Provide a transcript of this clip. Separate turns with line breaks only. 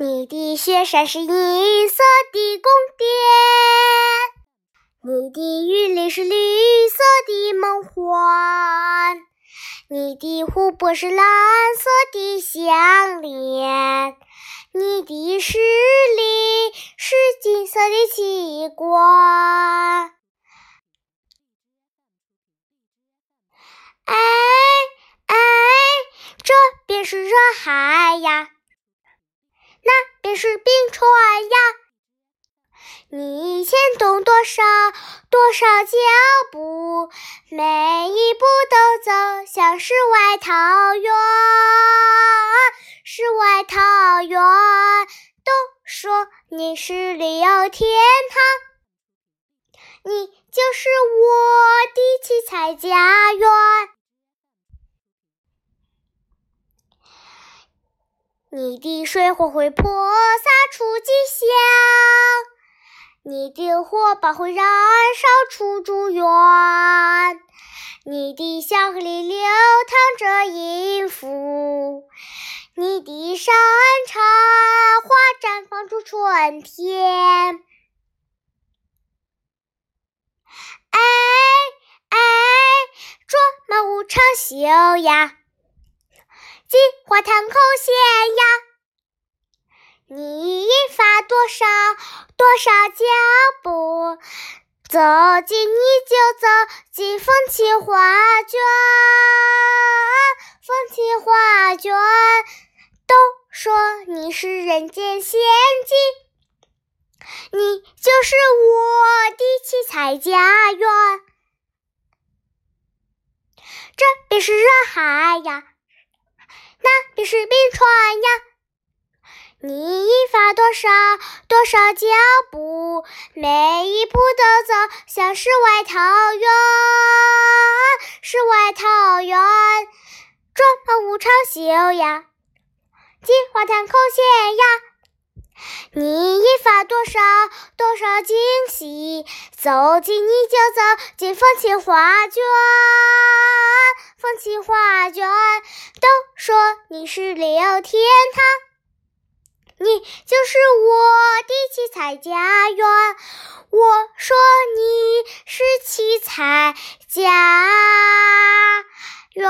你的雪山是银色的宫殿，你的雨林是绿色的梦幻，你的湖泊是蓝色的项链，你的石林是金色的奇观。哎哎，这便是热海呀！那便是冰川呀！你牵动多少多少脚步，每一步都走向世外桃源。世外桃源，都说你是旅游天堂，你就是我的七彩家园。你的水火会泼洒出吉祥，你的火把会燃烧出祝愿，你的小河里流淌着音符，你的山茶花绽放出春天。哎哎，卓玛舞长袖呀！花滩口线呀，你引发多少多少脚步，走进你就走进风情画卷，风情画卷都说你是人间仙境，你就是我的七彩家园，这便是人海呀。那便是冰川呀！你引发多少多少脚步，每一步都走向世外桃源。世外桃源，卓玛舞长袖呀，金花滩口线呀。你引发多少多少惊喜，走进你就走进风情画卷。风情画卷都说你是旅游天堂，你就是我的七彩家园。我说你是七彩家园。